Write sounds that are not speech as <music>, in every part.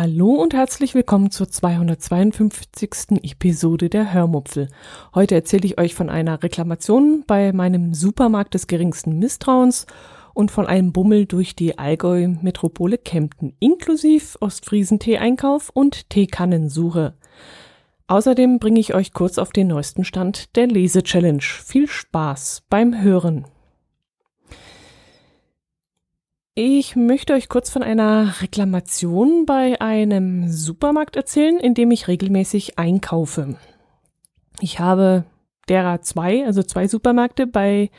Hallo und herzlich willkommen zur 252. Episode der Hörmupfel. Heute erzähle ich euch von einer Reklamation bei meinem Supermarkt des geringsten Misstrauens und von einem Bummel durch die Allgäu-Metropole Kempten, inklusive Ostfriesentee-Einkauf und Teekannensuche. Außerdem bringe ich euch kurz auf den neuesten Stand der Lese-Challenge. Viel Spaß beim Hören! Ich möchte euch kurz von einer Reklamation bei einem Supermarkt erzählen, in dem ich regelmäßig einkaufe. Ich habe derer zwei, also zwei Supermärkte, bei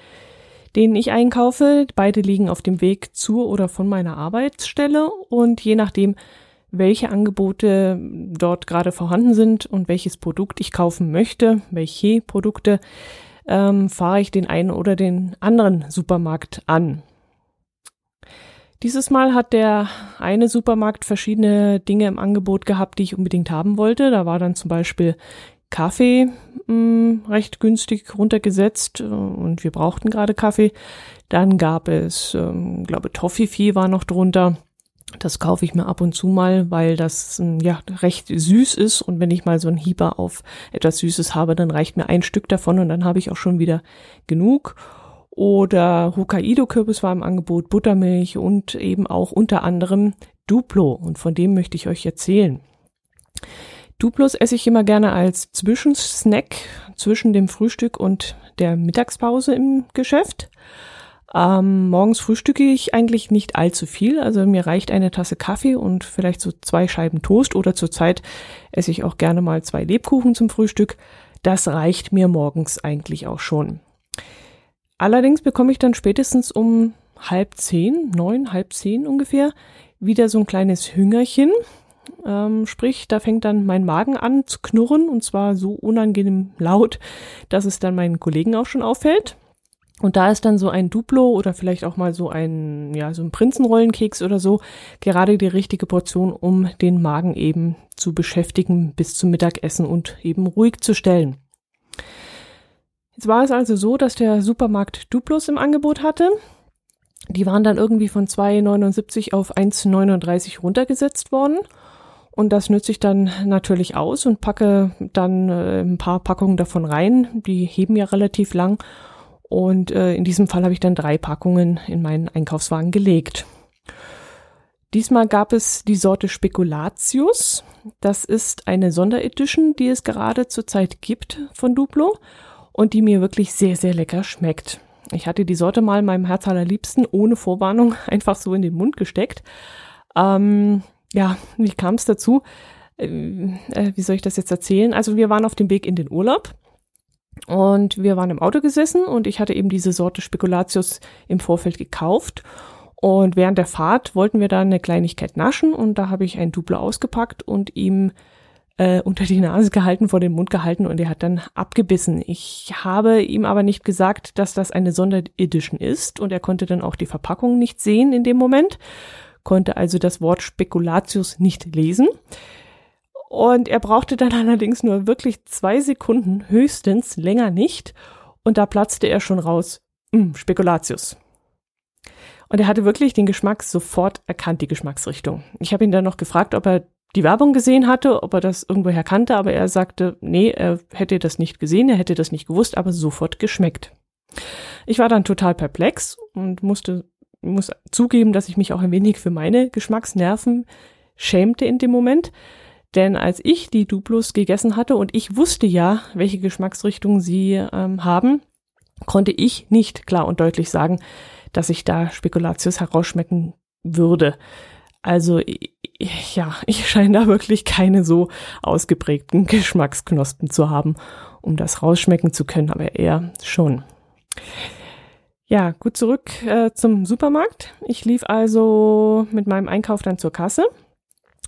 denen ich einkaufe. Beide liegen auf dem Weg zur oder von meiner Arbeitsstelle und je nachdem, welche Angebote dort gerade vorhanden sind und welches Produkt ich kaufen möchte, welche Produkte, ähm, fahre ich den einen oder den anderen Supermarkt an. Dieses Mal hat der eine Supermarkt verschiedene Dinge im Angebot gehabt, die ich unbedingt haben wollte. Da war dann zum Beispiel Kaffee mh, mm, recht günstig runtergesetzt äh, und wir brauchten gerade Kaffee. Dann gab es, ähm, glaube Toffifee war noch drunter. Das kaufe ich mir ab und zu mal, weil das ähm, ja recht süß ist und wenn ich mal so einen Hieber auf etwas Süßes habe, dann reicht mir ein Stück davon und dann habe ich auch schon wieder genug. Oder Hokkaido-Kürbis war im Angebot, Buttermilch und eben auch unter anderem Duplo. Und von dem möchte ich euch erzählen. Duplos esse ich immer gerne als Zwischensnack zwischen dem Frühstück und der Mittagspause im Geschäft. Ähm, morgens frühstücke ich eigentlich nicht allzu viel. Also mir reicht eine Tasse Kaffee und vielleicht so zwei Scheiben Toast oder zurzeit esse ich auch gerne mal zwei Lebkuchen zum Frühstück. Das reicht mir morgens eigentlich auch schon. Allerdings bekomme ich dann spätestens um halb zehn, neun, halb zehn ungefähr, wieder so ein kleines Hüngerchen. Ähm, sprich, da fängt dann mein Magen an zu knurren und zwar so unangenehm laut, dass es dann meinen Kollegen auch schon auffällt. Und da ist dann so ein Duplo oder vielleicht auch mal so ein, ja, so ein Prinzenrollenkeks oder so gerade die richtige Portion, um den Magen eben zu beschäftigen bis zum Mittagessen und eben ruhig zu stellen. Jetzt war es also so, dass der Supermarkt Duplos im Angebot hatte. Die waren dann irgendwie von 2,79 auf 1,39 runtergesetzt worden. Und das nütze ich dann natürlich aus und packe dann äh, ein paar Packungen davon rein. Die heben ja relativ lang. Und äh, in diesem Fall habe ich dann drei Packungen in meinen Einkaufswagen gelegt. Diesmal gab es die Sorte Spekulatius. Das ist eine Sonderedition, die es gerade zurzeit gibt von Duplo und die mir wirklich sehr, sehr lecker schmeckt. Ich hatte die Sorte mal meinem Herz allerliebsten ohne Vorwarnung <laughs> einfach so in den Mund gesteckt. Ähm, ja, wie kam es dazu? Äh, äh, wie soll ich das jetzt erzählen? Also wir waren auf dem Weg in den Urlaub und wir waren im Auto gesessen und ich hatte eben diese Sorte Spekulatius im Vorfeld gekauft. Und während der Fahrt wollten wir dann eine Kleinigkeit naschen und da habe ich ein Double ausgepackt und ihm äh, unter die Nase gehalten, vor den Mund gehalten und er hat dann abgebissen. Ich habe ihm aber nicht gesagt, dass das eine Sonderedition ist und er konnte dann auch die Verpackung nicht sehen in dem Moment, konnte also das Wort Spekulatius nicht lesen. Und er brauchte dann <laughs> allerdings nur wirklich zwei Sekunden, höchstens länger nicht. Und da platzte er schon raus, mm, Spekulatius. Und er hatte wirklich den Geschmack sofort erkannt, die Geschmacksrichtung. Ich habe ihn dann noch gefragt, ob er die Werbung gesehen hatte, ob er das irgendwoher kannte, aber er sagte, nee, er hätte das nicht gesehen, er hätte das nicht gewusst, aber sofort geschmeckt. Ich war dann total perplex und musste, muss zugeben, dass ich mich auch ein wenig für meine Geschmacksnerven schämte in dem Moment. Denn als ich die Duplos gegessen hatte und ich wusste ja, welche Geschmacksrichtung sie ähm, haben, konnte ich nicht klar und deutlich sagen, dass ich da Spekulatius herausschmecken würde. Also ja, ich scheine da wirklich keine so ausgeprägten Geschmacksknospen zu haben, um das rausschmecken zu können, aber eher schon. Ja, gut zurück äh, zum Supermarkt. Ich lief also mit meinem Einkauf dann zur Kasse,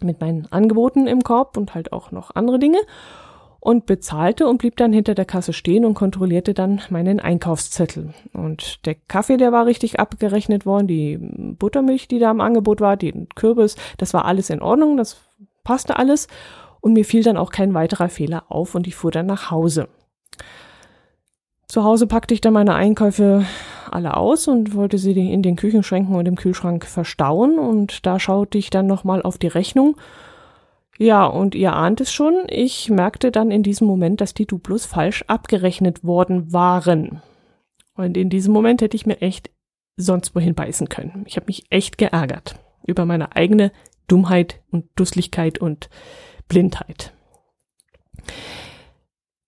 mit meinen Angeboten im Korb und halt auch noch andere Dinge. Und bezahlte und blieb dann hinter der Kasse stehen und kontrollierte dann meinen Einkaufszettel. Und der Kaffee, der war richtig abgerechnet worden, die Buttermilch, die da im Angebot war, den Kürbis, das war alles in Ordnung, das passte alles. Und mir fiel dann auch kein weiterer Fehler auf und ich fuhr dann nach Hause. Zu Hause packte ich dann meine Einkäufe alle aus und wollte sie in den Küchenschränken und im Kühlschrank verstauen und da schaute ich dann nochmal auf die Rechnung ja, und ihr ahnt es schon, ich merkte dann in diesem Moment, dass die Duplos falsch abgerechnet worden waren. Und in diesem Moment hätte ich mir echt sonst wohin beißen können. Ich habe mich echt geärgert über meine eigene Dummheit und Dusslichkeit und Blindheit.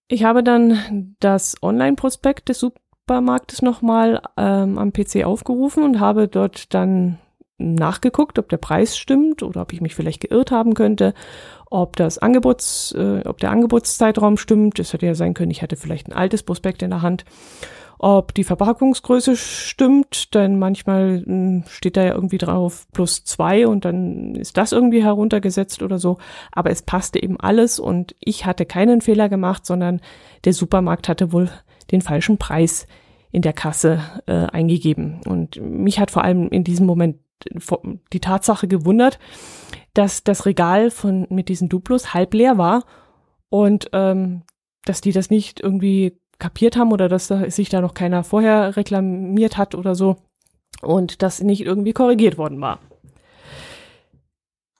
Ich habe dann das Online-Prospekt des Supermarktes nochmal ähm, am PC aufgerufen und habe dort dann nachgeguckt, ob der Preis stimmt oder ob ich mich vielleicht geirrt haben könnte, ob das Angebots, äh, ob der Angebotszeitraum stimmt. Es hätte ja sein können, ich hatte vielleicht ein altes Prospekt in der Hand. Ob die Verpackungsgröße stimmt, denn manchmal mh, hm, steht da ja irgendwie drauf plus zwei und dann ist das irgendwie heruntergesetzt oder so. Aber es passte eben alles und ich hatte keinen Fehler gemacht, sondern der Supermarkt hatte wohl den falschen Preis in der Kasse äh, eingegeben. Und mich hat vor allem in diesem Moment die Tatsache gewundert, dass das Regal von mit diesen Duplos halb leer war und ähm, dass die das nicht irgendwie kapiert haben oder dass da, sich da noch keiner vorher reklamiert hat oder so und das nicht irgendwie korrigiert worden war.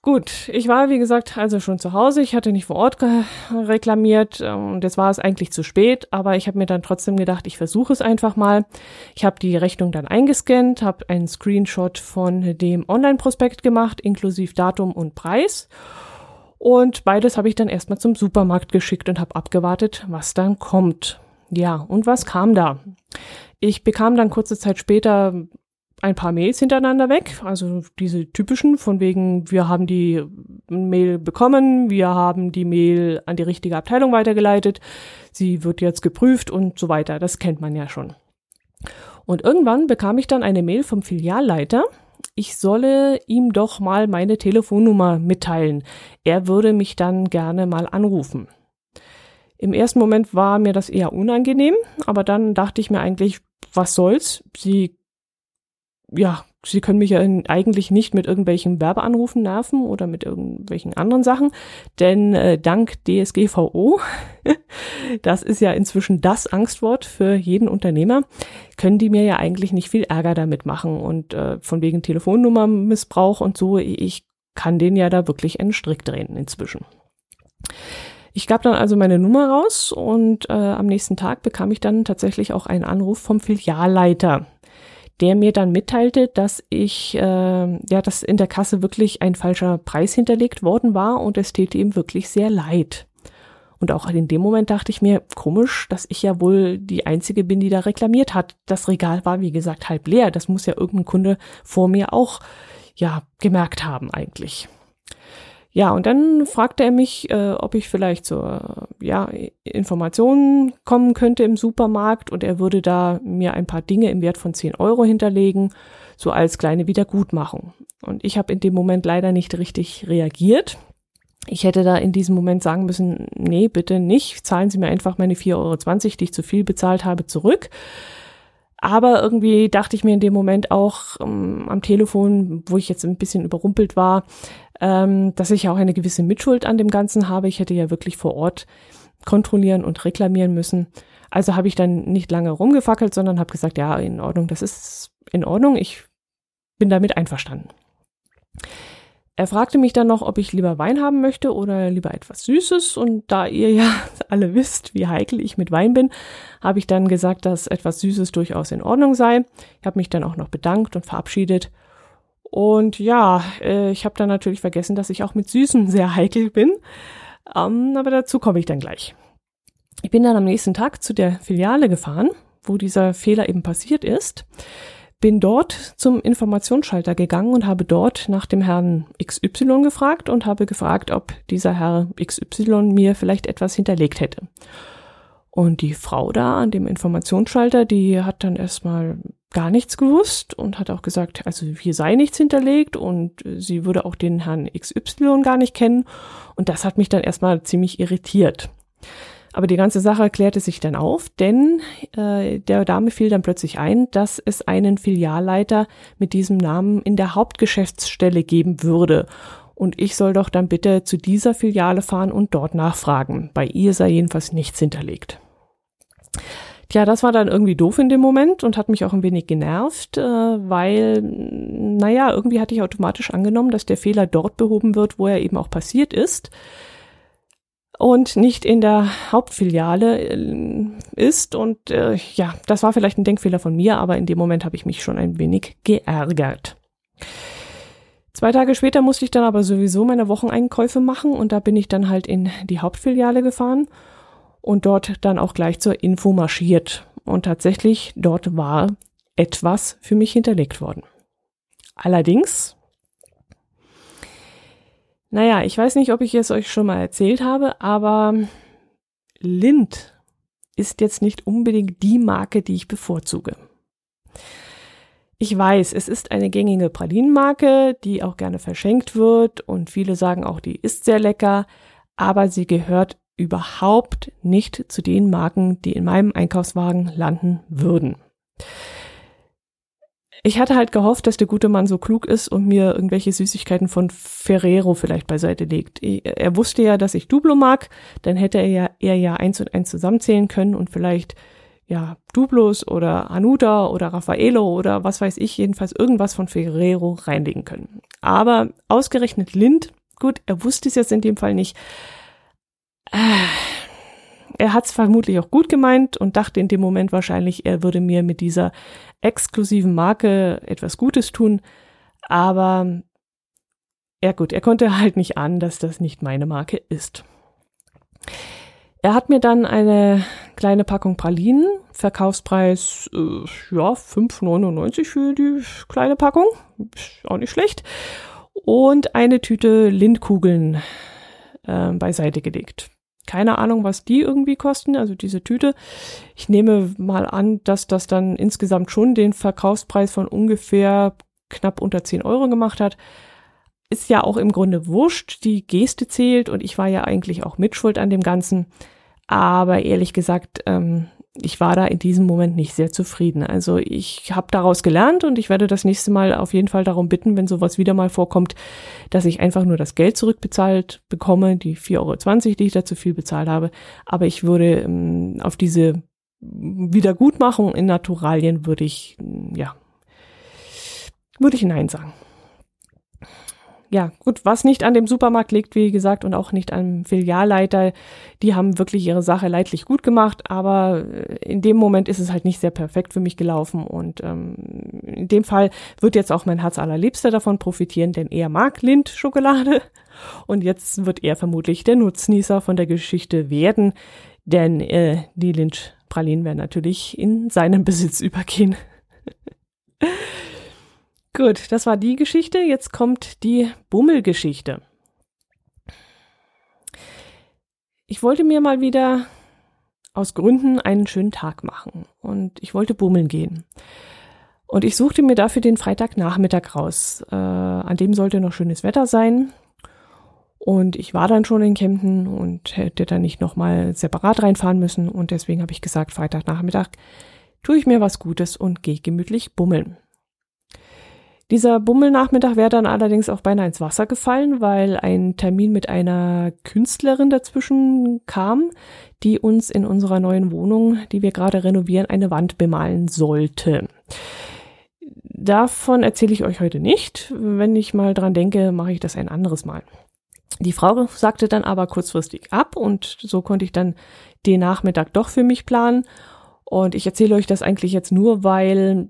Gut, ich war wie gesagt also schon zu Hause. Ich hatte nicht vor Ort reklamiert ähm, und jetzt war es eigentlich zu spät, aber ich habe mir dann trotzdem gedacht, ich versuche es einfach mal. Ich habe die Rechnung dann eingescannt, habe einen Screenshot von dem Online-Prospekt gemacht, inklusive Datum und Preis. Und beides habe ich dann erstmal zum Supermarkt geschickt und habe abgewartet, was dann kommt. Ja, und was kam da? Ich bekam dann kurze Zeit später ein paar Mails hintereinander weg, also diese typischen, von wegen, wir haben die Mail bekommen, wir haben die Mail an die richtige Abteilung weitergeleitet, sie wird jetzt geprüft und so weiter. Das kennt man ja schon. Und irgendwann bekam ich dann eine Mail vom Filialleiter, ich solle ihm doch mal meine Telefonnummer mitteilen. Er würde mich dann gerne mal anrufen. Im ersten Moment war mir das eher unangenehm, aber dann dachte ich mir eigentlich, was soll's? Sie ja, Sie können mich ja eigentlich nicht mit irgendwelchen Werbeanrufen nerven oder mit irgendwelchen anderen Sachen, denn äh, dank DSGVO, <laughs> das ist ja inzwischen das Angstwort für jeden Unternehmer, können die mir ja eigentlich nicht viel Ärger damit machen und äh, von wegen Telefonnummermissbrauch und so, ich kann den ja da wirklich einen Strick drehen inzwischen. Ich gab dann also meine Nummer raus und äh, am nächsten Tag bekam ich dann tatsächlich auch einen Anruf vom Filialleiter der mir dann mitteilte, dass ich, äh, ja, dass in der Kasse wirklich ein falscher Preis hinterlegt worden war und es täte ihm wirklich sehr leid. Und auch in dem Moment dachte ich mir, komisch, dass ich ja wohl die Einzige bin, die da reklamiert hat. Das Regal war, wie gesagt, halb leer. Das muss ja irgendein Kunde vor mir auch, ja, gemerkt haben eigentlich. Ja, und dann fragte er mich, äh, ob ich vielleicht zur ja, Informationen kommen könnte im Supermarkt und er würde da mir ein paar Dinge im Wert von 10 Euro hinterlegen, so als kleine Wiedergutmachung. Und ich habe in dem Moment leider nicht richtig reagiert. Ich hätte da in diesem Moment sagen müssen, nee, bitte nicht, zahlen Sie mir einfach meine 4,20 Euro, die ich zu viel bezahlt habe, zurück. Aber irgendwie dachte ich mir in dem Moment auch ähm, am Telefon, wo ich jetzt ein bisschen überrumpelt war, ähm, dass ich auch eine gewisse Mitschuld an dem Ganzen habe. Ich hätte ja wirklich vor Ort kontrollieren und reklamieren müssen. Also habe ich dann nicht lange rumgefackelt, sondern habe gesagt, ja, in Ordnung, das ist in Ordnung, ich bin damit einverstanden. Er fragte mich dann noch, ob ich lieber Wein haben möchte oder lieber etwas Süßes. Und da ihr ja <laughs> alle wisst, wie heikel ich mit Wein bin, habe ich dann gesagt, dass etwas Süßes durchaus in Ordnung sei. Ich habe mich dann auch noch bedankt und verabschiedet und ja, äh, ich habe dann natürlich vergessen, dass ich auch mit Süßen sehr heikel bin. Ähm, aber dazu komme ich dann gleich. Ich bin dann am nächsten Tag zu der Filiale gefahren, wo dieser Fehler eben passiert ist. Bin dort zum Informationsschalter gegangen und habe dort nach dem Herrn XY gefragt und habe gefragt, ob dieser Herr XY mir vielleicht etwas hinterlegt hätte. Und die Frau da an dem Informationsschalter, die hat dann erstmal gar nichts gewusst und hat auch gesagt, also hier sei nichts hinterlegt und sie würde auch den Herrn XY gar nicht kennen. Und das hat mich dann erstmal ziemlich irritiert. Aber die ganze Sache klärte sich dann auf, denn äh, der Dame fiel dann plötzlich ein, dass es einen Filialleiter mit diesem Namen in der Hauptgeschäftsstelle geben würde. Und ich soll doch dann bitte zu dieser Filiale fahren und dort nachfragen. Bei ihr sei jedenfalls nichts hinterlegt. Tja, das war dann irgendwie doof in dem Moment und hat mich auch ein wenig genervt, äh, weil, naja, irgendwie hatte ich automatisch angenommen, dass der Fehler dort behoben wird, wo er eben auch passiert ist und nicht in der Hauptfiliale äh, ist. Und äh, ja, das war vielleicht ein Denkfehler von mir, aber in dem Moment habe ich mich schon ein wenig geärgert. Zwei Tage später musste ich dann aber sowieso meine Wocheneinkäufe machen und da bin ich dann halt in die Hauptfiliale gefahren und dort dann auch gleich zur Info marschiert. Und tatsächlich, dort war etwas für mich hinterlegt worden. Allerdings, naja, ich weiß nicht, ob ich es euch schon mal erzählt habe, aber Lind ist jetzt nicht unbedingt die Marke, die ich bevorzuge. Ich weiß, es ist eine gängige Pralinenmarke, die auch gerne verschenkt wird und viele sagen auch, die ist sehr lecker, aber sie gehört überhaupt nicht zu den Marken, die in meinem Einkaufswagen landen würden. Ich hatte halt gehofft, dass der gute Mann so klug ist und mir irgendwelche Süßigkeiten von Ferrero vielleicht beiseite legt. Er wusste ja, dass ich Duplo mag, dann hätte er ja, er ja eins und eins zusammenzählen können und vielleicht ja Duplos oder Anuda oder Raffaello oder was weiß ich, jedenfalls irgendwas von Ferrero reinlegen können. Aber ausgerechnet Lind, gut, er wusste es jetzt in dem Fall nicht, er hat es vermutlich auch gut gemeint und dachte in dem Moment wahrscheinlich, er würde mir mit dieser exklusiven Marke etwas Gutes tun. Aber ja gut, er konnte halt nicht ahnen, dass das nicht meine Marke ist. Er hat mir dann eine kleine Packung Pralinen, Verkaufspreis äh, ja 5,99 für die kleine Packung, auch nicht schlecht, und eine Tüte Lindkugeln äh, beiseite gelegt. Keine Ahnung, was die irgendwie kosten, also diese Tüte. Ich nehme mal an, dass das dann insgesamt schon den Verkaufspreis von ungefähr knapp unter 10 Euro gemacht hat. Ist ja auch im Grunde wurscht, die Geste zählt und ich war ja eigentlich auch mitschuld an dem Ganzen. Aber ehrlich gesagt, ähm, ich war da in diesem Moment nicht sehr zufrieden. Also ich habe daraus gelernt und ich werde das nächste Mal auf jeden Fall darum bitten, wenn sowas wieder mal vorkommt, dass ich einfach nur das Geld zurückbezahlt bekomme, die 4,20 Euro, die ich da zu viel bezahlt habe. Aber ich würde ähm, auf diese Wiedergutmachung in Naturalien würde ich, ja, würde ich Nein sagen ja, gut, was nicht an dem Supermarkt liegt, wie gesagt, und auch nicht am Filialleiter, die haben wirklich ihre Sache leidlich gut gemacht, aber äh, in dem Moment ist es halt nicht sehr perfekt für mich gelaufen und ähm, in dem Fall wird jetzt auch mein Herz allerliebster davon profitieren, denn er mag Lindt-Schokolade <laughs> und jetzt wird er vermutlich der Nutznießer von der Geschichte werden, denn äh, die Lindt-Pralinen werden natürlich in seinen Besitz übergehen. <laughs> Gut, das war die Geschichte. Jetzt kommt die Bummelgeschichte. Ich wollte mir mal wieder aus Gründen einen schönen Tag machen und ich wollte bummeln gehen. Und ich suchte mir dafür den Freitagnachmittag raus. Äh, an dem sollte noch schönes Wetter sein. Und ich war dann schon in Kempten und hätte dann nicht nochmal separat reinfahren müssen. Und deswegen habe ich gesagt, Freitagnachmittag tue ich mir was Gutes und gehe gemütlich bummeln. Dieser Bummelnachmittag wäre dann allerdings auch beinahe ins Wasser gefallen, weil ein Termin mit einer Künstlerin dazwischen kam, die uns in unserer neuen Wohnung, die wir gerade renovieren, eine Wand bemalen sollte. Davon erzähle ich euch heute nicht. Wenn ich mal dran denke, mache ich das ein anderes Mal. Die Frau sagte dann aber kurzfristig ab und so konnte ich dann den Nachmittag doch für mich planen. Und ich erzähle euch das eigentlich jetzt nur, weil,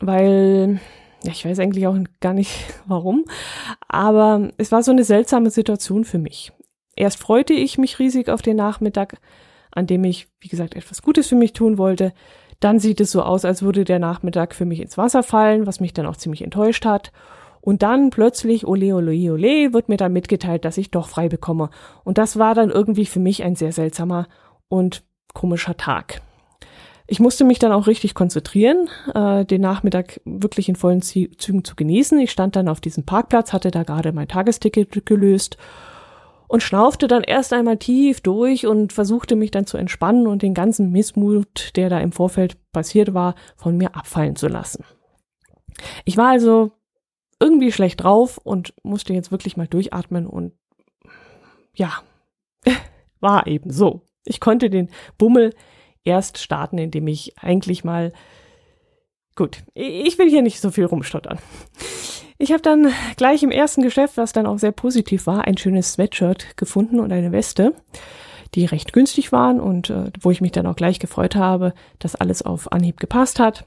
weil ja, ich weiß eigentlich auch gar nicht <laughs> warum, aber es war so eine seltsame Situation für mich. Erst freute ich mich riesig auf den Nachmittag, an dem ich, wie gesagt, etwas Gutes für mich tun wollte. Dann sieht es so aus, als würde der Nachmittag für mich ins Wasser fallen, was mich dann auch ziemlich enttäuscht hat. Und dann plötzlich, ole, ole, ole, wird mir dann mitgeteilt, dass ich doch frei bekomme. Und das war dann irgendwie für mich ein sehr seltsamer und komischer Tag. Ich musste mich dann auch richtig konzentrieren, äh, den Nachmittag wirklich in vollen Zügen zu genießen. Ich stand dann auf diesem Parkplatz, hatte da gerade mein Tagesticket gelöst und schnaufte dann erst einmal tief durch und versuchte mich dann zu entspannen und den ganzen Missmut, der da im Vorfeld passiert war, von mir abfallen zu lassen. Ich war also irgendwie schlecht drauf und musste jetzt wirklich mal durchatmen und ja, <laughs> war eben so. Ich konnte den Bummel erst starten, indem ich eigentlich mal gut, ich will hier nicht so viel rumstottern. Ich habe dann gleich im ersten Geschäft, was dann auch sehr positiv war, ein schönes Sweatshirt gefunden und eine Weste, die recht günstig waren und äh, wo ich mich dann auch gleich gefreut habe, dass alles auf Anhieb gepasst hat.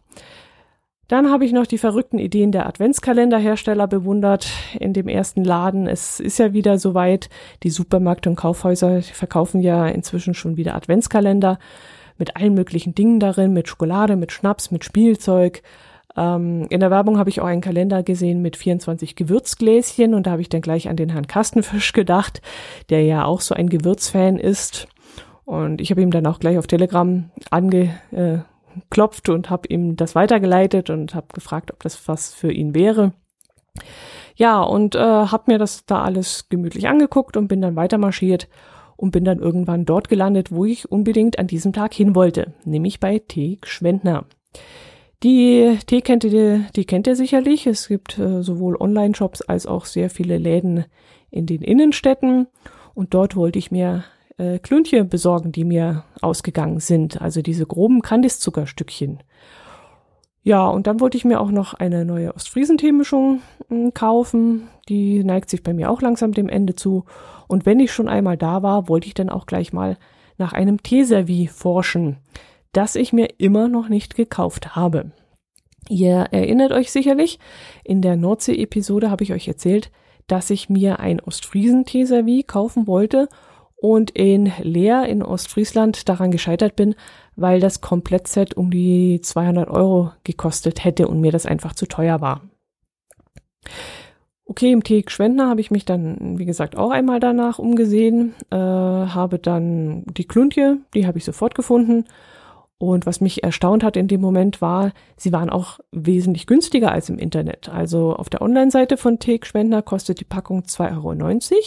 Dann habe ich noch die verrückten Ideen der Adventskalenderhersteller bewundert in dem ersten Laden. Es ist ja wieder soweit. Die Supermärkte und Kaufhäuser verkaufen ja inzwischen schon wieder Adventskalender mit allen möglichen Dingen darin, mit Schokolade, mit Schnaps, mit Spielzeug. Ähm, in der Werbung habe ich auch einen Kalender gesehen mit 24 Gewürzgläschen und da habe ich dann gleich an den Herrn Kastenfisch gedacht, der ja auch so ein Gewürzfan ist. Und ich habe ihm dann auch gleich auf Telegram ange, äh, und habe ihm das weitergeleitet und habe gefragt, ob das was für ihn wäre. Ja, und äh, habe mir das da alles gemütlich angeguckt und bin dann weitermarschiert und bin dann irgendwann dort gelandet, wo ich unbedingt an diesem Tag hin wollte, nämlich bei T. Schwendner. Die Teekette, die, die kennt ihr sicherlich. Es gibt äh, sowohl Online-Shops als auch sehr viele Läden in den Innenstädten. Und dort wollte ich mir äh, Klüntje besorgen, die mir ausgegangen sind, also diese groben Kandiszuckerstückchen. Ja, und dann wollte ich mir auch noch eine neue Ostfriesenteemischung hm, kaufen. Die neigt sich bei mir auch langsam dem Ende zu. Und wenn ich schon einmal da war, wollte ich dann auch gleich mal nach einem Teeservie forschen, das ich mir immer noch nicht gekauft habe. Ihr erinnert euch sicherlich, in der Nordsee-Episode habe ich euch erzählt, dass ich mir ein Ostfriesen-Teeservie kaufen wollte und in Leer in Ostfriesland daran gescheitert bin, weil das Komplettset um die 200 Euro gekostet hätte und mir das einfach zu teuer war. Okay, im Teg Schwendner habe ich mich dann, wie gesagt, auch einmal danach umgesehen, äh, habe dann die Kluntje, die habe ich sofort gefunden. Und was mich erstaunt hat in dem Moment war, sie waren auch wesentlich günstiger als im Internet. Also auf der Online-Seite von Teg Schwendner kostet die Packung 2,90 Euro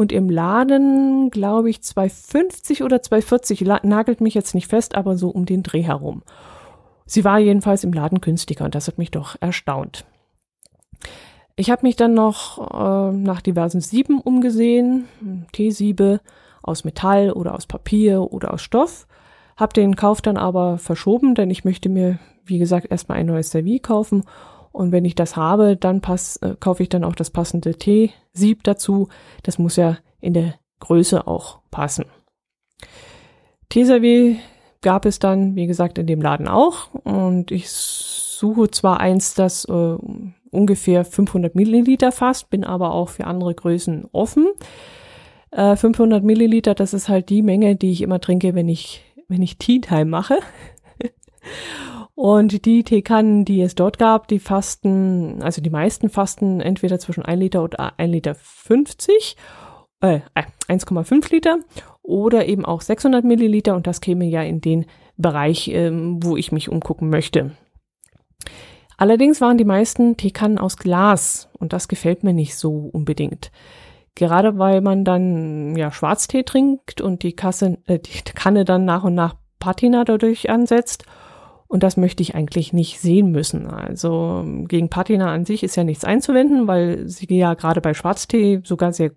und im Laden, glaube ich, 2,50 oder 2,40, nagelt mich jetzt nicht fest, aber so um den Dreh herum. Sie war jedenfalls im Laden günstiger und das hat mich doch erstaunt. Ich habe mich dann noch äh, nach diversen Sieben umgesehen, Teesiebe aus Metall oder aus Papier oder aus Stoff, habe den Kauf dann aber verschoben, denn ich möchte mir, wie gesagt, erstmal ein neues Servie kaufen und wenn ich das habe, dann pass, äh, kaufe ich dann auch das passende Teesieb dazu. Das muss ja in der Größe auch passen. Teeservie gab es dann, wie gesagt, in dem Laden auch. Und ich suche zwar eins, das äh, ungefähr 500 Milliliter fasst, bin aber auch für andere Größen offen. Äh, 500 Milliliter, das ist halt die Menge, die ich immer trinke, wenn ich, wenn ich Tea Time mache. <laughs> Und die Teekannen, die es dort gab, die fasten, also die meisten fasten entweder zwischen 1 Liter oder 1 Liter 50, äh, 1,5 Liter oder eben auch 600 Milliliter und das käme ja in den Bereich, ähm, wo ich mich umgucken möchte. Allerdings waren die meisten Teekannen aus Glas und das gefällt mir nicht so unbedingt. Gerade weil man dann ja Schwarztee trinkt und die, Kasse, äh, die Kanne dann nach und nach Patina dadurch ansetzt und das möchte ich eigentlich nicht sehen müssen. Also gegen Patina an sich ist ja nichts einzuwenden, weil sie ja gerade bei Schwarztee sogar sehr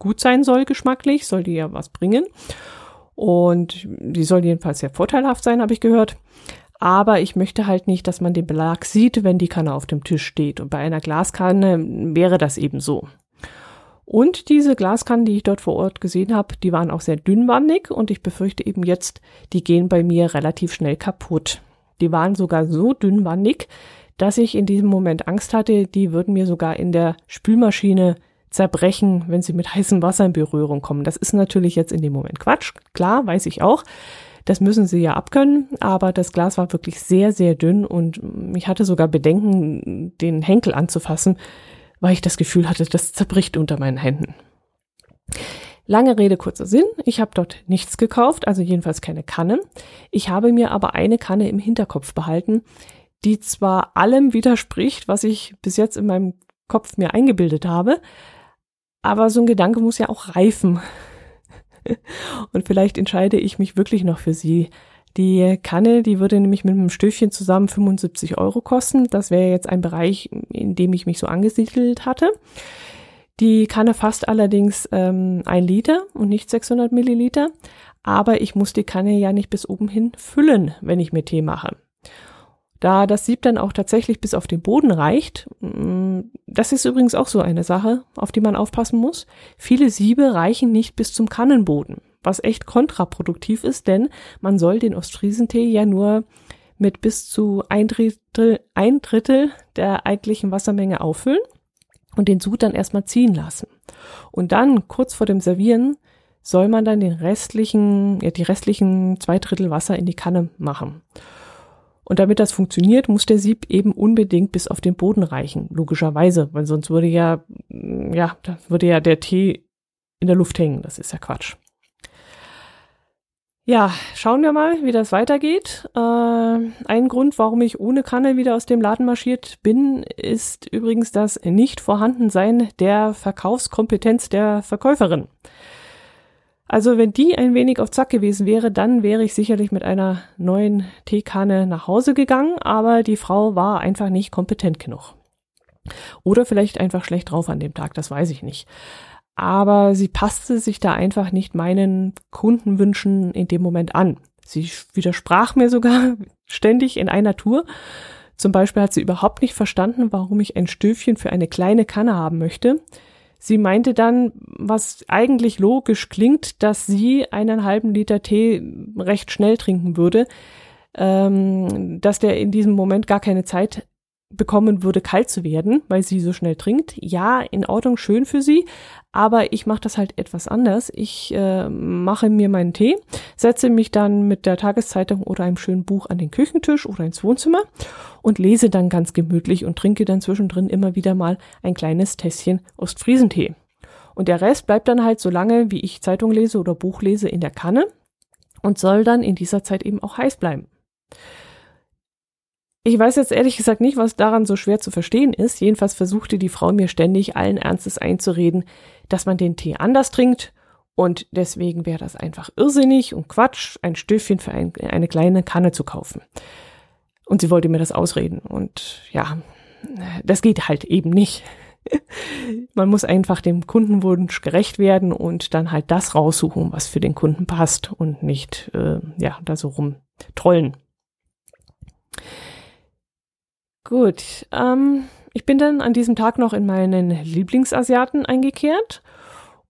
gut sein soll, geschmacklich, soll die ja was bringen. Und die soll jedenfalls sehr vorteilhaft sein, habe ich gehört. Aber ich möchte halt nicht, dass man den Belag sieht, wenn die Kanne auf dem Tisch steht. Und bei einer Glaskanne wäre das eben so. Und diese Glaskannen, die ich dort vor Ort gesehen habe, die waren auch sehr dünnwandig und ich befürchte eben jetzt, die gehen bei mir relativ schnell kaputt. Die waren sogar so dünnwandig, dass ich in diesem Moment Angst hatte, die würden mir sogar in der Spülmaschine zerbrechen, wenn sie mit <laughs> heißem Wasser in Berührung kommen. Das ist natürlich jetzt in dem Moment Quatsch. Klar, weiß ich auch. Das müssen sie ja abkönnen, aber das Glas war wirklich sehr, sehr dünn und ich hatte sogar Bedenken, den Henkel anzufassen, weil ich das Gefühl hatte, das zerbricht unter meinen Händen. Lange Rede, kurzer Sinn. Ich habe dort nichts gekauft, also jedenfalls keine Kanne. Ich habe mir aber eine Kanne im Hinterkopf behalten, die zwar allem widerspricht, was ich bis jetzt in meinem Kopf mir eingebildet habe, Aber so ein Gedanke muss ja auch reifen. <laughs> Und vielleicht entscheide ich mich wirklich noch für sie. Die Kanne, die würde nämlich mit einem Stöfchen zusammen 75 Euro kosten. Das wäre jetzt ein Bereich, in dem ich mich so angesiedelt hatte. Die Kanne fasst allerdings ähm, ein Liter und nicht 600 Milliliter. Aber ich muss die Kanne ja nicht bis oben hin füllen, wenn ich mir Tee mache. Da das Sieb dann auch tatsächlich bis auf den Boden reicht, mm, das ist übrigens auch so eine Sache, auf die man aufpassen muss. Viele Siebe reichen nicht bis zum Kannenboden, was echt kontraproduktiv ist, denn man soll den Ostfriesentee ja nur mit bis zu ein Drittel, ein Drittel der eigentlichen Wassermenge auffüllen und den Sud dann erstmal ziehen lassen. Und dann, kurz vor dem Servieren, soll man dann den restlichen, ja, die restlichen zwei Drittel Wasser in die Kanne machen. Und damit das funktioniert, muss der Sieb eben unbedingt bis auf den Boden reichen, logischerweise, weil sonst würde ja, ja, würde ja der Tee in der Luft hängen. Das ist ja Quatsch. Ja, schauen wir mal, wie das weitergeht. Äh, ein Grund, warum ich ohne Kanne wieder aus dem Laden marschiert bin, ist übrigens das Nicht-Vorhandensein der Verkaufskompetenz der Verkäuferin. Also wenn die ein wenig auf Zack gewesen wäre, dann wäre ich sicherlich mit einer neuen Teekanne nach Hause gegangen, aber die Frau war einfach nicht kompetent genug. Oder vielleicht einfach schlecht drauf an dem Tag, das weiß ich nicht. Aber sie passte sich da einfach nicht meinen Kundenwünschen in dem Moment an. Sie widersprach mir sogar <laughs> ständig in einer Tour. Zum Beispiel hat sie überhaupt nicht verstanden, warum ich ein Stöfchen für eine kleine Kanne haben möchte. Sie meinte dann, was eigentlich logisch klingt, dass sie einen halben Liter Tee recht schnell trinken würde, ähm, dass der in diesem Moment gar keine Zeit bekommen würde, kalt zu werden, weil sie so schnell trinkt. Ja, in Ordnung, schön für sie, aber ich mache das halt etwas anders. Ich äh, mache mir meinen Tee, setze mich dann mit der Tageszeitung oder einem schönen Buch an den Küchentisch oder ins Wohnzimmer und lese dann ganz gemütlich und trinke dann zwischendrin immer wieder mal ein kleines Tässchen Ostfriesentee. Und der Rest bleibt dann halt so lange, wie ich Zeitung lese oder Buch lese, in der Kanne und soll dann in dieser Zeit eben auch heiß bleiben. Ich weiß jetzt ehrlich gesagt nicht, was daran so schwer zu verstehen ist. Jedenfalls versuchte die Frau mir ständig allen Ernstes einzureden, dass man den Tee anders trinkt und deswegen wäre das einfach irrsinnig und Quatsch, ein Stöfchen für ein, eine kleine Kanne zu kaufen. Und sie wollte mir das ausreden und ja, das geht halt eben nicht. <laughs> Man muss einfach dem Kundenwunsch gerecht werden und dann halt das raussuchen, was für den Kunden passt und nicht äh, ja da so rumtrollen. Gut, ähm, ich bin dann an diesem Tag noch in meinen Lieblingsasiaten eingekehrt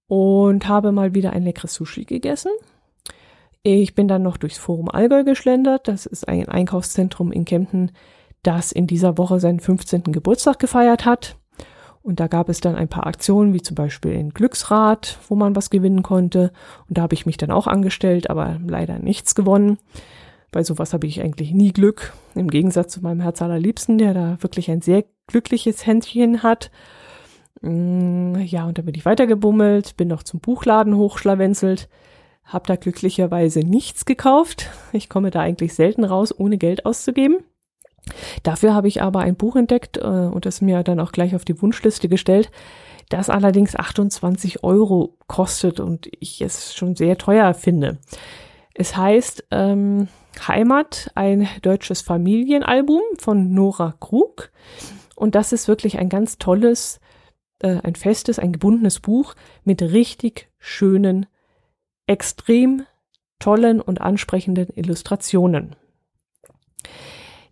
und habe mal wieder ein leckeres Sushi gegessen. Ich bin dann noch durchs Forum Allgäu geschlendert. Das ist ein Einkaufszentrum in Kempten, das in dieser Woche seinen 15. Geburtstag gefeiert hat. Und da gab es dann ein paar Aktionen, wie zum Beispiel ein Glücksrad, wo man was gewinnen konnte. Und da habe ich mich dann auch angestellt, aber leider nichts gewonnen. Bei sowas habe ich eigentlich nie Glück. Im Gegensatz zu meinem Herz allerliebsten, der da wirklich ein sehr glückliches Händchen hat. Mm, ja, und dann bin ich weitergebummelt, bin noch zum Buchladen hochschlawenzelt, habe da glücklicherweise nichts gekauft. Ich komme da eigentlich selten raus, ohne Geld auszugeben. Dafür habe ich aber ein Buch entdeckt äh, und das mir dann auch gleich auf die Wunschliste gestellt, das allerdings 28 Euro kostet und ich es schon sehr teuer finde. Es heißt ähm, Heimat, ein deutsches Familienalbum von Nora Krug. Und das ist wirklich ein ganz tolles, äh, ein festes, ein gebundenes Buch mit richtig schönen, extrem tollen und ansprechenden Illustrationen.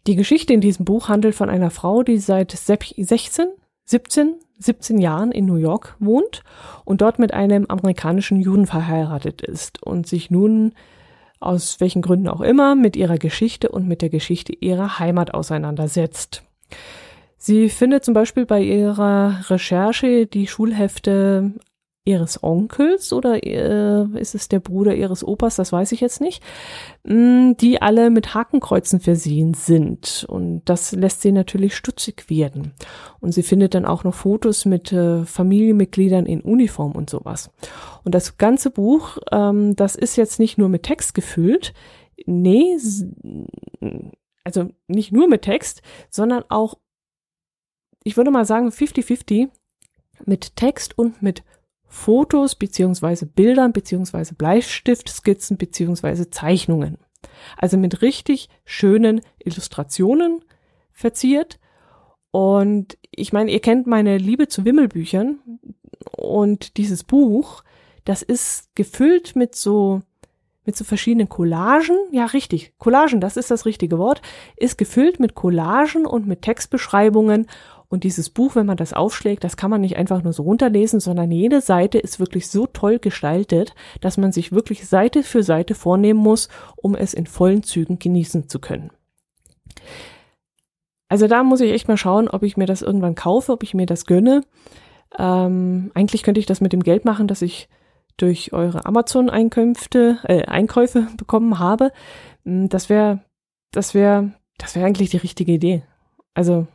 Die Geschichte in diesem Buch handelt von einer Frau, die seit 16, 17, 17 Jahren in New York wohnt und dort mit einem amerikanischen Juden verheiratet ist und sich nun aus welchen Gründen auch immer, mit ihrer Geschichte und mit der Geschichte ihrer Heimat auseinandersetzt. Sie findet zum Beispiel bei ihrer Recherche die Schulhefte ihres Onkels oder äh, ist es der Bruder ihres Opas, das weiß ich jetzt nicht, mm, die alle mit Hakenkreuzen versehen sind. Und das lässt sie natürlich stutzig werden. Und sie findet dann auch noch Fotos mit äh, Familienmitgliedern in Uniform und sowas. Und das ganze Buch, ähm, das ist jetzt nicht nur mit Text gefüllt, nee, also nicht nur mit Text, sondern auch, ich würde mal sagen, 50-50 mit Text und mit Fotos beziehungsweise Bildern beziehungsweise Bleistiftskizzen beziehungsweise Zeichnungen. Also mit richtig schönen Illustrationen verziert. Und ich meine, ihr kennt meine Liebe zu Wimmelbüchern. Und dieses Buch, das ist gefüllt mit so mit so verschiedenen Collagen, ja richtig, Collagen, das ist das richtige Wort, ist gefüllt mit Collagen und mit Textbeschreibungen und dieses Buch, wenn man das aufschlägt, das kann man nicht einfach nur so runterlesen, sondern jede Seite ist wirklich so toll gestaltet, dass man sich wirklich Seite für Seite vornehmen muss, um es in vollen Zügen genießen zu können. Also da muss ich echt mal schauen, ob ich mir das irgendwann kaufe, ob ich mir das gönne. Ähm, eigentlich könnte ich das mit dem Geld machen, das ich durch eure Amazon-Einkünfte, äh, Einkäufe <laughs> bekommen habe. Hm, das wäre, das wäre, das wäre eigentlich die richtige Idee. Also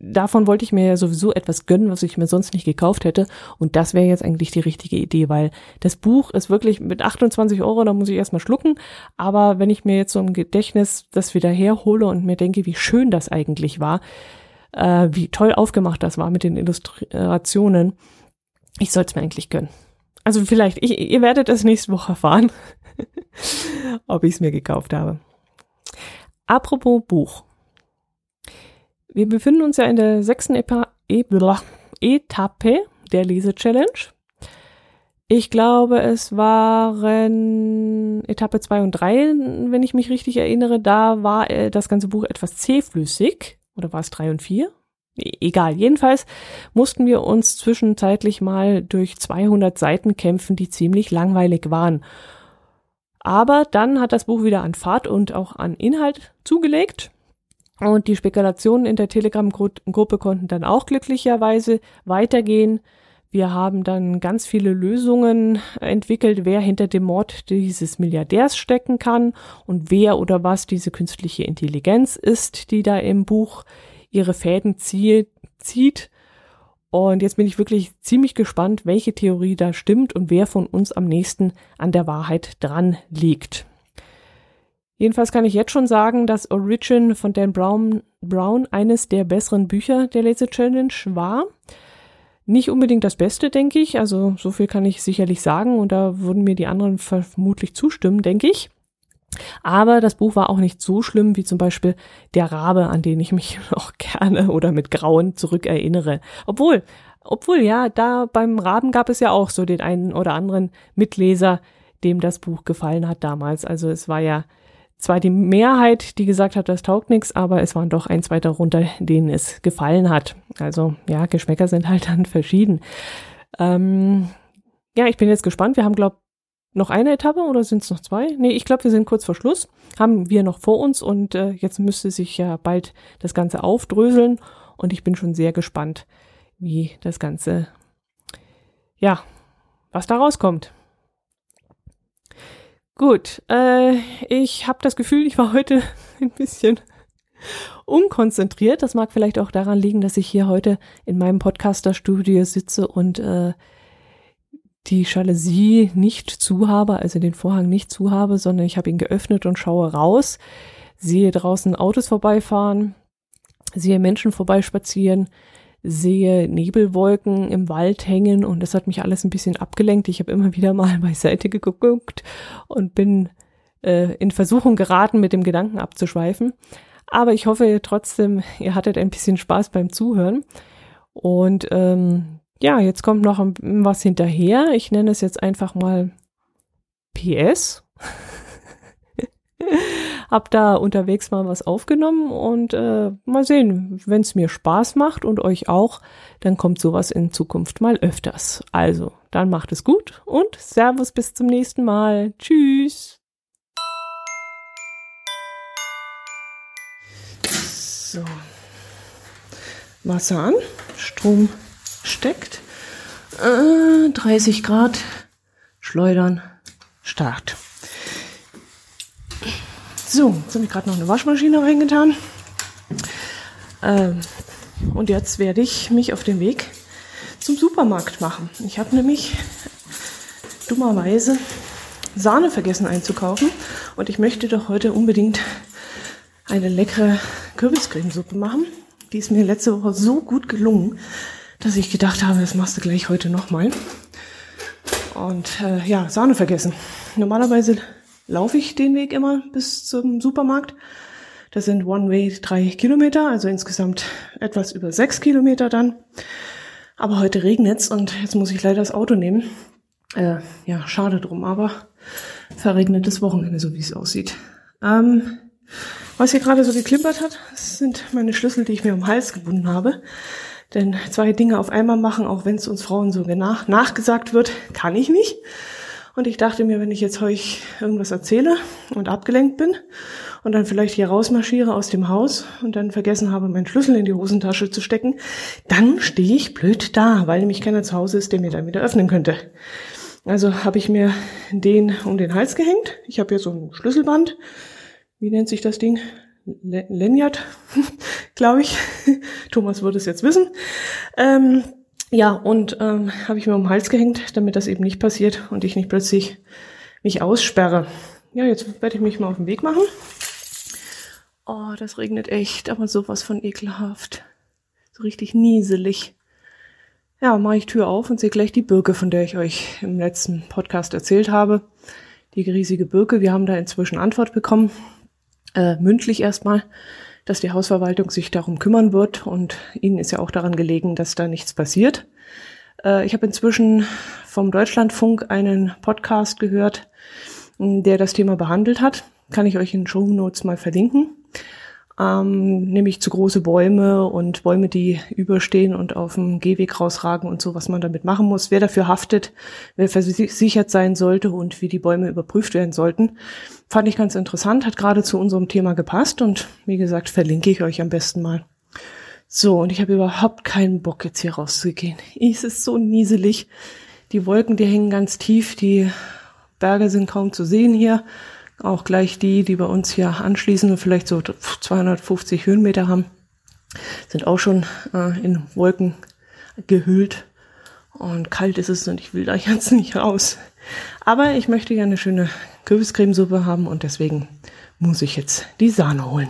davon wollte ich mir ja sowieso etwas gönnen, was ich mir sonst nicht gekauft hätte. Und das wäre jetzt eigentlich die richtige Idee, weil das Buch ist wirklich mit 28 Euro, da muss ich erstmal schlucken. Aber wenn ich mir jetzt so im Gedächtnis das wieder herhole und mir denke, wie schön das eigentlich war, äh, wie toll aufgemacht das war mit den Illustrationen, ich soll es mir eigentlich gönnen. Also vielleicht, ich, ihr werdet es nächste Woche erfahren, <laughs> ob ich es mir gekauft habe. Apropos Buch. Wir befinden uns ja in der sechsten Epa e Etappe der Lese-Challenge. Ich glaube, es waren Etappe zwei und drei, wenn ich mich richtig erinnere. Da war äh, das ganze Buch etwas zähflüssig. Oder war es drei und vier? E, egal. Jedenfalls mussten wir uns zwischenzeitlich mal durch 200 Seiten kämpfen, die ziemlich langweilig waren. Aber dann hat das Buch wieder an Fahrt und auch an Inhalt zugelegt. Und die Spekulationen in der Telegram-Gruppe konnten dann auch glücklicherweise weitergehen. Wir haben dann ganz viele Lösungen entwickelt, wer hinter dem Mord dieses Milliardärs stecken kann und wer oder was diese künstliche Intelligenz ist, die da im Buch ihre Fäden zieht. Und jetzt bin ich wirklich ziemlich gespannt, welche Theorie da stimmt und wer von uns am nächsten an der Wahrheit dran liegt. Jedenfalls kann ich jetzt schon sagen, dass Origin von Dan Brown, Brown eines der besseren Bücher der Laser Challenge war. Nicht unbedingt das Beste, denke ich. Also so viel kann ich sicherlich sagen und da würden mir die anderen vermutlich zustimmen, denke ich. Aber das Buch war auch nicht so schlimm wie zum Beispiel Der Rabe, an den ich mich <laughs> noch gerne oder mit Grauen zurückerinnere. Obwohl, obwohl ja, da beim Raben gab es ja auch so den einen oder anderen Mitleser, dem das Buch gefallen hat damals. Also es war ja zwar die Mehrheit, die gesagt hat, das taugt nichts, aber es waren doch ein, zwei darunter, denen es gefallen hat. Also ja, Geschmäcker sind halt dann verschieden. Ähm, ja, ich bin jetzt gespannt. Wir haben, glaube noch eine Etappe oder sind es noch zwei? Nee, ich glaube, wir sind kurz vor Schluss. Haben wir noch vor uns und äh, jetzt müsste sich ja bald das Ganze aufdröseln und ich bin schon sehr gespannt, wie das Ganze, ja, was da rauskommt. Gut, äh, ich habe das Gefühl, ich war heute <laughs> ein bisschen unkonzentriert. Das mag vielleicht auch daran liegen, dass ich hier heute in meinem Podcaster-Studio sitze und äh, die Jalousie nicht zu habe, also den Vorhang nicht zu habe, sondern ich habe ihn geöffnet und schaue raus, sehe draußen Autos vorbeifahren, sehe Menschen vorbeispazieren, sehe Nebelwolken im Wald hängen und das hat mich alles ein bisschen abgelenkt. Ich habe immer wieder mal <laughs> beiseite geguckt und bin äh, in Versuchung geraten, mit dem Gedanken abzuschweifen. Aber ich hoffe trotzdem, ihr hattet ein bisschen Spaß beim Zuhören. Und ähm, ja, jetzt kommt noch was hinterher. Ich nenne es jetzt einfach mal PS. <laughs> Hab da unterwegs mal was aufgenommen und äh, mal sehen, wenn es mir Spaß macht und euch auch, dann kommt sowas in Zukunft mal öfters. Also, dann macht es gut und Servus bis zum nächsten Mal. Tschüss. So. Wasser an, Strom steckt. Äh, 30 Grad, schleudern, Start. So, jetzt habe ich gerade noch eine Waschmaschine reingetan. Ähm, und jetzt werde ich mich auf den Weg zum Supermarkt machen. Ich habe nämlich dummerweise Sahne vergessen einzukaufen und ich möchte doch heute unbedingt eine leckere Kürbiscremesuppe machen. Die ist mir letzte Woche so gut gelungen, dass ich gedacht habe, das machst du gleich heute nochmal. Und äh, ja, Sahne vergessen. Normalerweise laufe ich den Weg immer bis zum Supermarkt. Das sind One-Way drei Kilometer, also insgesamt etwas über sechs Kilometer dann. Aber heute regnet's und jetzt muss ich leider das Auto nehmen. Äh, ja, schade drum, aber verregnetes Wochenende, so wie es aussieht. Ähm, was hier gerade so geklimpert hat, sind meine Schlüssel, die ich mir um den Hals gebunden habe. Denn zwei Dinge auf einmal machen, auch wenn es uns Frauen so nach, nachgesagt wird, kann ich nicht. Und ich dachte mir, wenn ich jetzt euch irgendwas erzähle und abgelenkt bin und dann vielleicht hier rausmarschiere aus dem Haus und dann vergessen habe, meinen Schlüssel in die Hosentasche zu stecken, dann stehe ich blöd da, weil nämlich keiner zu Hause ist, der mir dann wieder öffnen könnte. Also habe ich mir den um den Hals gehängt. Ich habe hier so ein Schlüsselband. Wie nennt sich das Ding? Lanyard, <laughs> glaube ich. <laughs> Thomas würde es jetzt wissen. Ähm, ja, und ähm, habe ich mir um den Hals gehängt, damit das eben nicht passiert und ich nicht plötzlich mich aussperre. Ja, jetzt werde ich mich mal auf den Weg machen. Oh, das regnet echt, aber sowas von ekelhaft. So richtig nieselig. Ja, mache ich Tür auf und sehe gleich die Birke, von der ich euch im letzten Podcast erzählt habe. Die riesige Birke. Wir haben da inzwischen Antwort bekommen äh, mündlich erstmal, dass die Hausverwaltung sich darum kümmern wird und ihnen ist ja auch daran gelegen, dass da nichts passiert. Äh, ich habe inzwischen vom Deutschlandfunk einen Podcast gehört, der das Thema behandelt hat. Kann ich euch in Show Notes mal verlinken ähm, nämlich zu große Bäume und Bäume, die überstehen und auf dem Gehweg rausragen und so, was man damit machen muss, wer dafür haftet, wer versichert sein sollte und wie die Bäume überprüft werden sollten. Fand ich ganz interessant, hat gerade zu unserem Thema gepasst und wie gesagt, verlinke ich euch am besten mal. So, und ich habe überhaupt keinen Bock, jetzt hier rauszugehen. Es ist so nieselig. Die Wolken, die hängen ganz tief, die Berge sind kaum zu sehen hier auch gleich die, die bei uns hier anschließen und vielleicht so 250 Höhenmeter haben, sind auch schon äh, in Wolken gehüllt. Und kalt ist es und ich will da <laughs> jetzt nicht raus. Aber ich möchte ja eine schöne Kürbiscremesuppe haben und deswegen muss ich jetzt die Sahne holen.